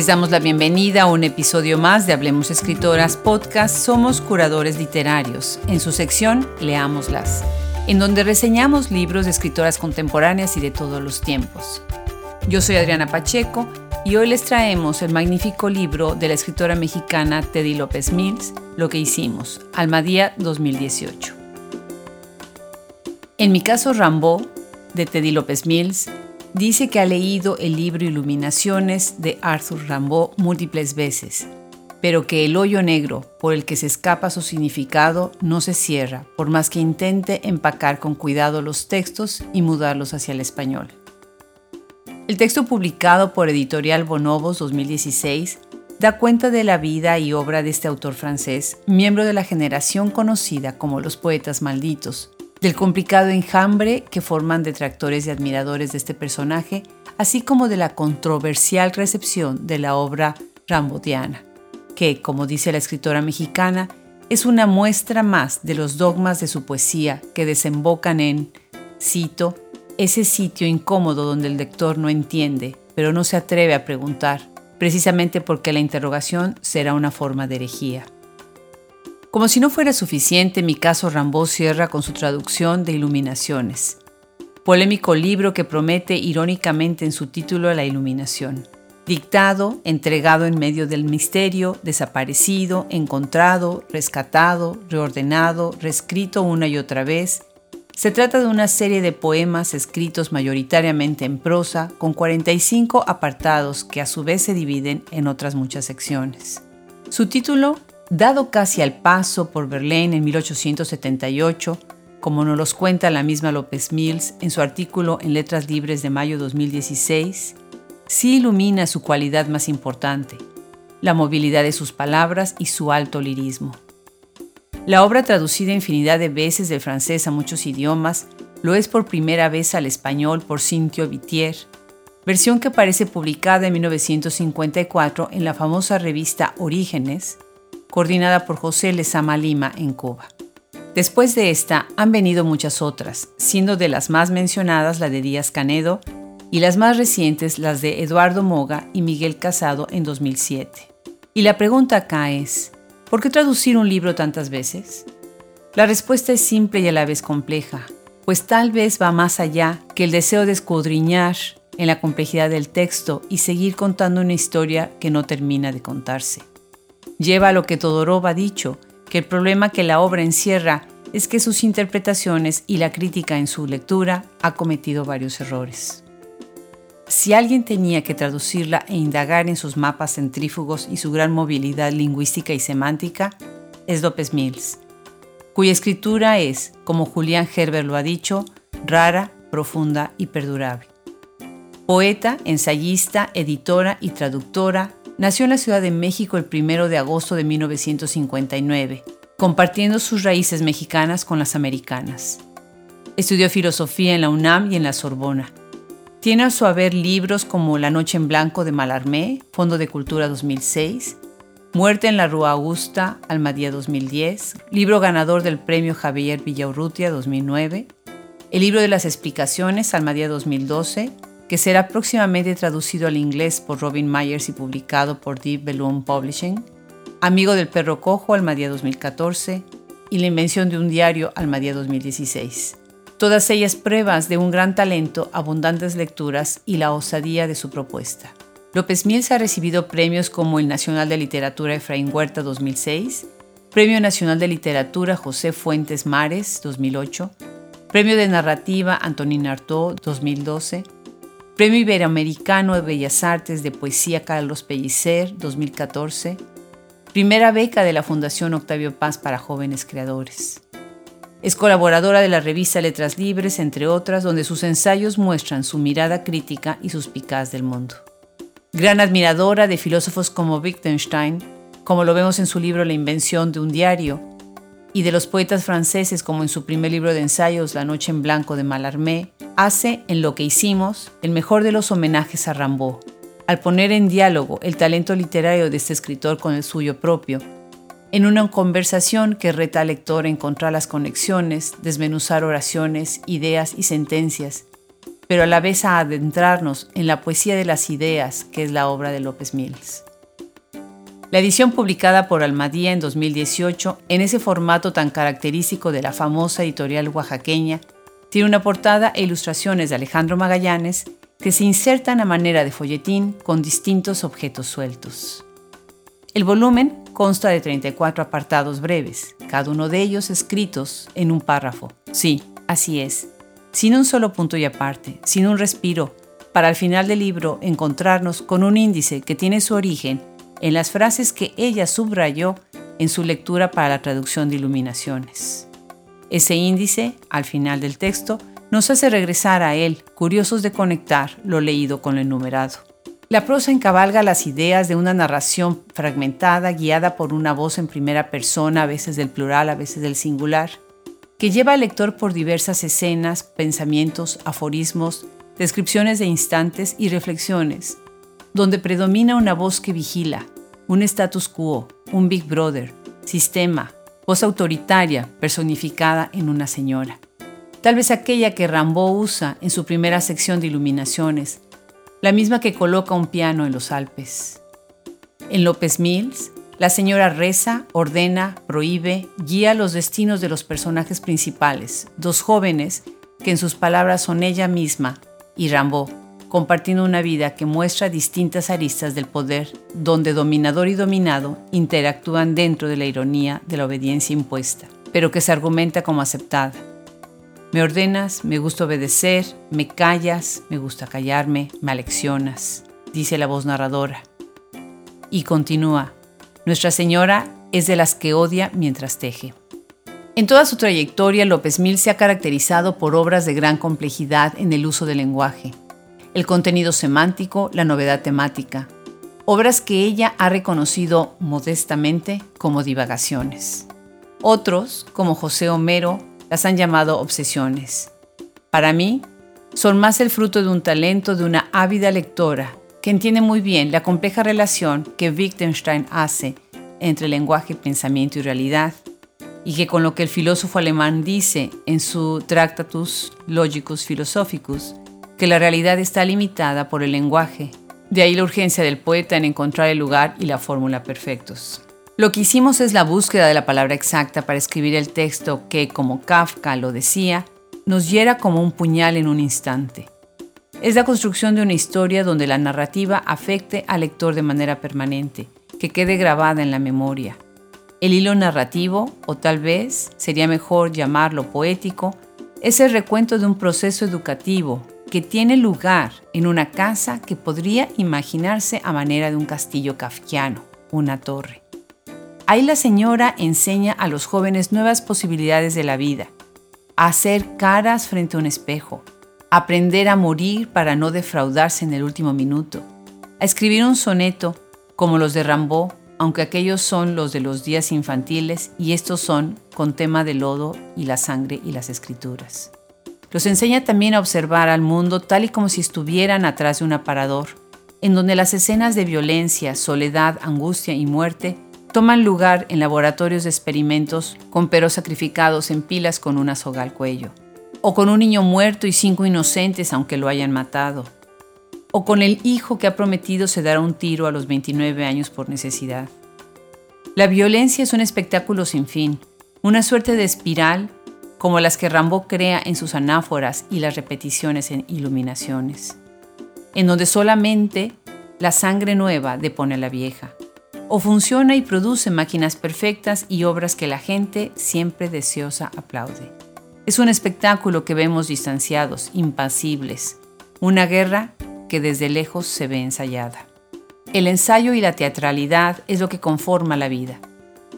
Les damos la bienvenida a un episodio más de Hablemos Escritoras Podcast. Somos curadores literarios. En su sección Leámoslas, en donde reseñamos libros de escritoras contemporáneas y de todos los tiempos. Yo soy Adriana Pacheco y hoy les traemos el magnífico libro de la escritora mexicana Teddy López Mills, Lo que hicimos, Almadía 2018. En mi caso, Rambo, de Teddy López Mills, dice que ha leído el libro Iluminaciones de Arthur Rimbaud múltiples veces, pero que el hoyo negro por el que se escapa su significado no se cierra, por más que intente empacar con cuidado los textos y mudarlos hacia el español. El texto publicado por Editorial Bonobos 2016 da cuenta de la vida y obra de este autor francés, miembro de la generación conocida como los poetas malditos, del complicado enjambre que forman detractores y admiradores de este personaje, así como de la controversial recepción de la obra rambodiana, que, como dice la escritora mexicana, es una muestra más de los dogmas de su poesía que desembocan en, cito, ese sitio incómodo donde el lector no entiende, pero no se atreve a preguntar, precisamente porque la interrogación será una forma de herejía. Como si no fuera suficiente, mi caso Rambo cierra con su traducción de Iluminaciones, polémico libro que promete irónicamente en su título la iluminación. Dictado, entregado en medio del misterio, desaparecido, encontrado, rescatado, reordenado, reescrito una y otra vez, se trata de una serie de poemas escritos mayoritariamente en prosa, con 45 apartados que a su vez se dividen en otras muchas secciones. Su título Dado casi al paso por Berlín en 1878, como nos los cuenta la misma López Mills en su artículo en Letras Libres de mayo 2016, sí ilumina su cualidad más importante, la movilidad de sus palabras y su alto lirismo. La obra traducida infinidad de veces del francés a muchos idiomas lo es por primera vez al español por Cintio Vitier, versión que aparece publicada en 1954 en la famosa revista Orígenes, coordinada por José Lezama Lima en Cuba. Después de esta han venido muchas otras, siendo de las más mencionadas la de Díaz Canedo y las más recientes las de Eduardo Moga y Miguel Casado en 2007. Y la pregunta acá es, ¿por qué traducir un libro tantas veces? La respuesta es simple y a la vez compleja, pues tal vez va más allá que el deseo de escudriñar en la complejidad del texto y seguir contando una historia que no termina de contarse lleva a lo que Todorov ha dicho, que el problema que la obra encierra es que sus interpretaciones y la crítica en su lectura ha cometido varios errores. Si alguien tenía que traducirla e indagar en sus mapas centrífugos y su gran movilidad lingüística y semántica, es López Mills, cuya escritura es, como Julián Gerber lo ha dicho, rara, profunda y perdurable. Poeta, ensayista, editora y traductora, nació en la Ciudad de México el 1 de agosto de 1959, compartiendo sus raíces mexicanas con las americanas. Estudió filosofía en la UNAM y en la Sorbona. Tiene a su haber libros como La Noche en Blanco de Malarmé, Fondo de Cultura 2006, Muerte en la Rua Augusta, Almadía 2010, libro ganador del premio Javier Villaurrutia 2009, el libro de las explicaciones, Almadía 2012, que será próximamente traducido al inglés por Robin Myers y publicado por Deep Balloon Publishing, Amigo del Perro Cojo, Almadía 2014, y La Invención de un Diario, Almadía 2016. Todas ellas pruebas de un gran talento, abundantes lecturas y la osadía de su propuesta. López Mills ha recibido premios como el Nacional de Literatura Efraín Huerta 2006, Premio Nacional de Literatura José Fuentes Mares 2008, Premio de Narrativa Antonín Artaud 2012, Premio Iberoamericano de Bellas Artes de Poesía Carlos Pellicer 2014. Primera beca de la Fundación Octavio Paz para jóvenes creadores. Es colaboradora de la revista Letras Libres, entre otras, donde sus ensayos muestran su mirada crítica y sus picas del mundo. Gran admiradora de filósofos como Wittgenstein, como lo vemos en su libro La invención de un diario, y de los poetas franceses como en su primer libro de ensayos La noche en blanco de Mallarmé, hace en lo que hicimos el mejor de los homenajes a Rambaud, al poner en diálogo el talento literario de este escritor con el suyo propio, en una conversación que reta al lector a encontrar las conexiones, desmenuzar oraciones, ideas y sentencias, pero a la vez a adentrarnos en la poesía de las ideas que es la obra de López Mills. La edición publicada por Almadía en 2018, en ese formato tan característico de la famosa editorial oaxaqueña, tiene una portada e ilustraciones de Alejandro Magallanes que se insertan a manera de folletín con distintos objetos sueltos. El volumen consta de 34 apartados breves, cada uno de ellos escritos en un párrafo. Sí, así es, sin un solo punto y aparte, sin un respiro, para al final del libro encontrarnos con un índice que tiene su origen en las frases que ella subrayó en su lectura para la traducción de iluminaciones. Ese índice, al final del texto, nos hace regresar a él, curiosos de conectar lo leído con lo enumerado. La prosa encabalga las ideas de una narración fragmentada guiada por una voz en primera persona, a veces del plural, a veces del singular, que lleva al lector por diversas escenas, pensamientos, aforismos, descripciones de instantes y reflexiones, donde predomina una voz que vigila, un status quo, un Big Brother, sistema, voz autoritaria personificada en una señora. Tal vez aquella que Rambaud usa en su primera sección de iluminaciones, la misma que coloca un piano en los Alpes. En López Mills, la señora reza, ordena, prohíbe, guía los destinos de los personajes principales, dos jóvenes que en sus palabras son ella misma y Rambaud, compartiendo una vida que muestra distintas aristas del poder, donde dominador y dominado interactúan dentro de la ironía de la obediencia impuesta, pero que se argumenta como aceptada. Me ordenas, me gusta obedecer, me callas, me gusta callarme, me aleccionas, dice la voz narradora. Y continúa, Nuestra Señora es de las que odia mientras teje. En toda su trayectoria, López Mil se ha caracterizado por obras de gran complejidad en el uso del lenguaje, el contenido semántico, la novedad temática, obras que ella ha reconocido modestamente como divagaciones. Otros, como José Homero, las han llamado obsesiones. Para mí, son más el fruto de un talento de una ávida lectora que entiende muy bien la compleja relación que Wittgenstein hace entre lenguaje, pensamiento y realidad, y que con lo que el filósofo alemán dice en su Tractatus Logicus Philosophicus, que la realidad está limitada por el lenguaje. De ahí la urgencia del poeta en encontrar el lugar y la fórmula perfectos. Lo que hicimos es la búsqueda de la palabra exacta para escribir el texto que, como Kafka lo decía, nos hiera como un puñal en un instante. Es la construcción de una historia donde la narrativa afecte al lector de manera permanente, que quede grabada en la memoria. El hilo narrativo, o tal vez sería mejor llamarlo poético, es el recuento de un proceso educativo que tiene lugar en una casa que podría imaginarse a manera de un castillo kafkiano, una torre. Ahí la señora enseña a los jóvenes nuevas posibilidades de la vida, a hacer caras frente a un espejo, aprender a morir para no defraudarse en el último minuto, a escribir un soneto como los de Rambaud, aunque aquellos son los de los días infantiles y estos son con tema de lodo y la sangre y las escrituras. Los enseña también a observar al mundo tal y como si estuvieran atrás de un aparador, en donde las escenas de violencia, soledad, angustia y muerte toman lugar en laboratorios de experimentos con perros sacrificados en pilas con una soga al cuello, o con un niño muerto y cinco inocentes aunque lo hayan matado, o con el hijo que ha prometido se dará un tiro a los 29 años por necesidad. La violencia es un espectáculo sin fin, una suerte de espiral como las que Rambo crea en sus anáforas y las repeticiones en iluminaciones, en donde solamente la sangre nueva depone a la vieja, o funciona y produce máquinas perfectas y obras que la gente siempre deseosa aplaude. Es un espectáculo que vemos distanciados, impasibles, una guerra que desde lejos se ve ensayada. El ensayo y la teatralidad es lo que conforma la vida.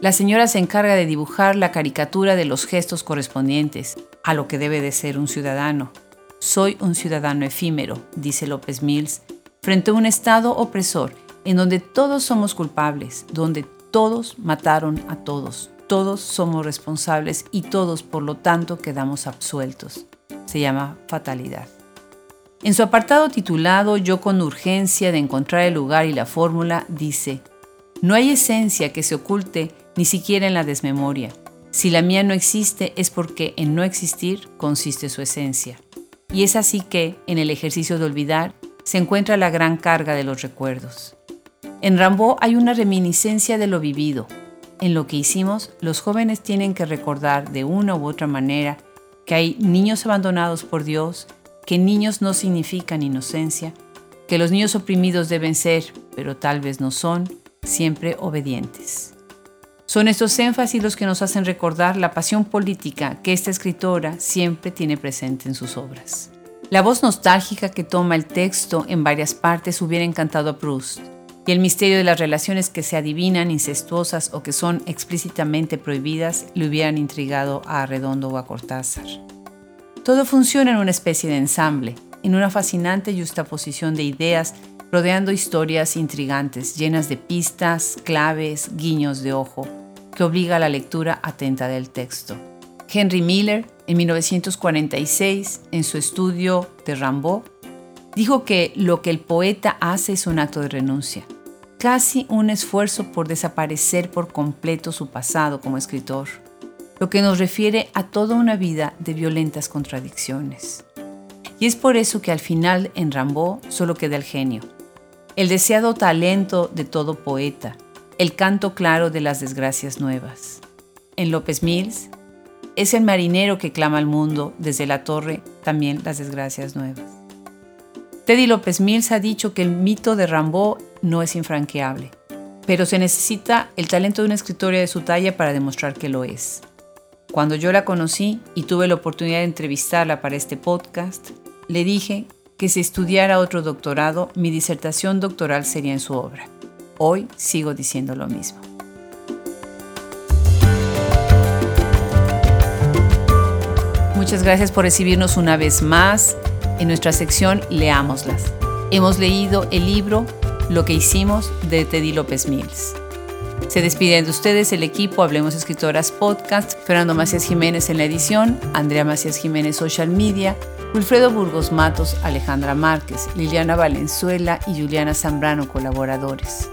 La señora se encarga de dibujar la caricatura de los gestos correspondientes a lo que debe de ser un ciudadano. Soy un ciudadano efímero, dice López Mills, frente a un Estado opresor en donde todos somos culpables, donde todos mataron a todos, todos somos responsables y todos por lo tanto quedamos absueltos. Se llama fatalidad. En su apartado titulado Yo con urgencia de encontrar el lugar y la fórmula, dice, no hay esencia que se oculte ni siquiera en la desmemoria. Si la mía no existe es porque en no existir consiste su esencia. Y es así que, en el ejercicio de olvidar, se encuentra la gran carga de los recuerdos. En Rambo hay una reminiscencia de lo vivido. En lo que hicimos, los jóvenes tienen que recordar de una u otra manera que hay niños abandonados por Dios, que niños no significan inocencia, que los niños oprimidos deben ser, pero tal vez no son, siempre obedientes. Son estos énfasis los que nos hacen recordar la pasión política que esta escritora siempre tiene presente en sus obras. La voz nostálgica que toma el texto en varias partes hubiera encantado a Proust, y el misterio de las relaciones que se adivinan incestuosas o que son explícitamente prohibidas le hubieran intrigado a Arredondo o a Cortázar. Todo funciona en una especie de ensamble, en una fascinante justaposición de ideas rodeando historias intrigantes, llenas de pistas, claves, guiños de ojo, que obliga a la lectura atenta del texto. Henry Miller, en 1946, en su estudio de Rambaud, dijo que lo que el poeta hace es un acto de renuncia, casi un esfuerzo por desaparecer por completo su pasado como escritor, lo que nos refiere a toda una vida de violentas contradicciones. Y es por eso que al final en Rambaud solo queda el genio, el deseado talento de todo poeta, el canto claro de las desgracias nuevas. En López Mills es el marinero que clama al mundo desde la torre también las desgracias nuevas. Teddy López Mills ha dicho que el mito de Rambaud no es infranqueable, pero se necesita el talento de una escritora de su talla para demostrar que lo es. Cuando yo la conocí y tuve la oportunidad de entrevistarla para este podcast, le dije que si estudiara otro doctorado, mi disertación doctoral sería en su obra. Hoy sigo diciendo lo mismo. Muchas gracias por recibirnos una vez más en nuestra sección Leámoslas. Hemos leído el libro Lo que hicimos de Teddy López Mills. Se despiden de ustedes el equipo Hablemos Escritoras Podcast, Fernando Macías Jiménez en la edición, Andrea Macías Jiménez Social Media, Wilfredo Burgos Matos, Alejandra Márquez, Liliana Valenzuela y Juliana Zambrano colaboradores.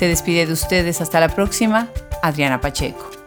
Se despide de ustedes hasta la próxima, Adriana Pacheco.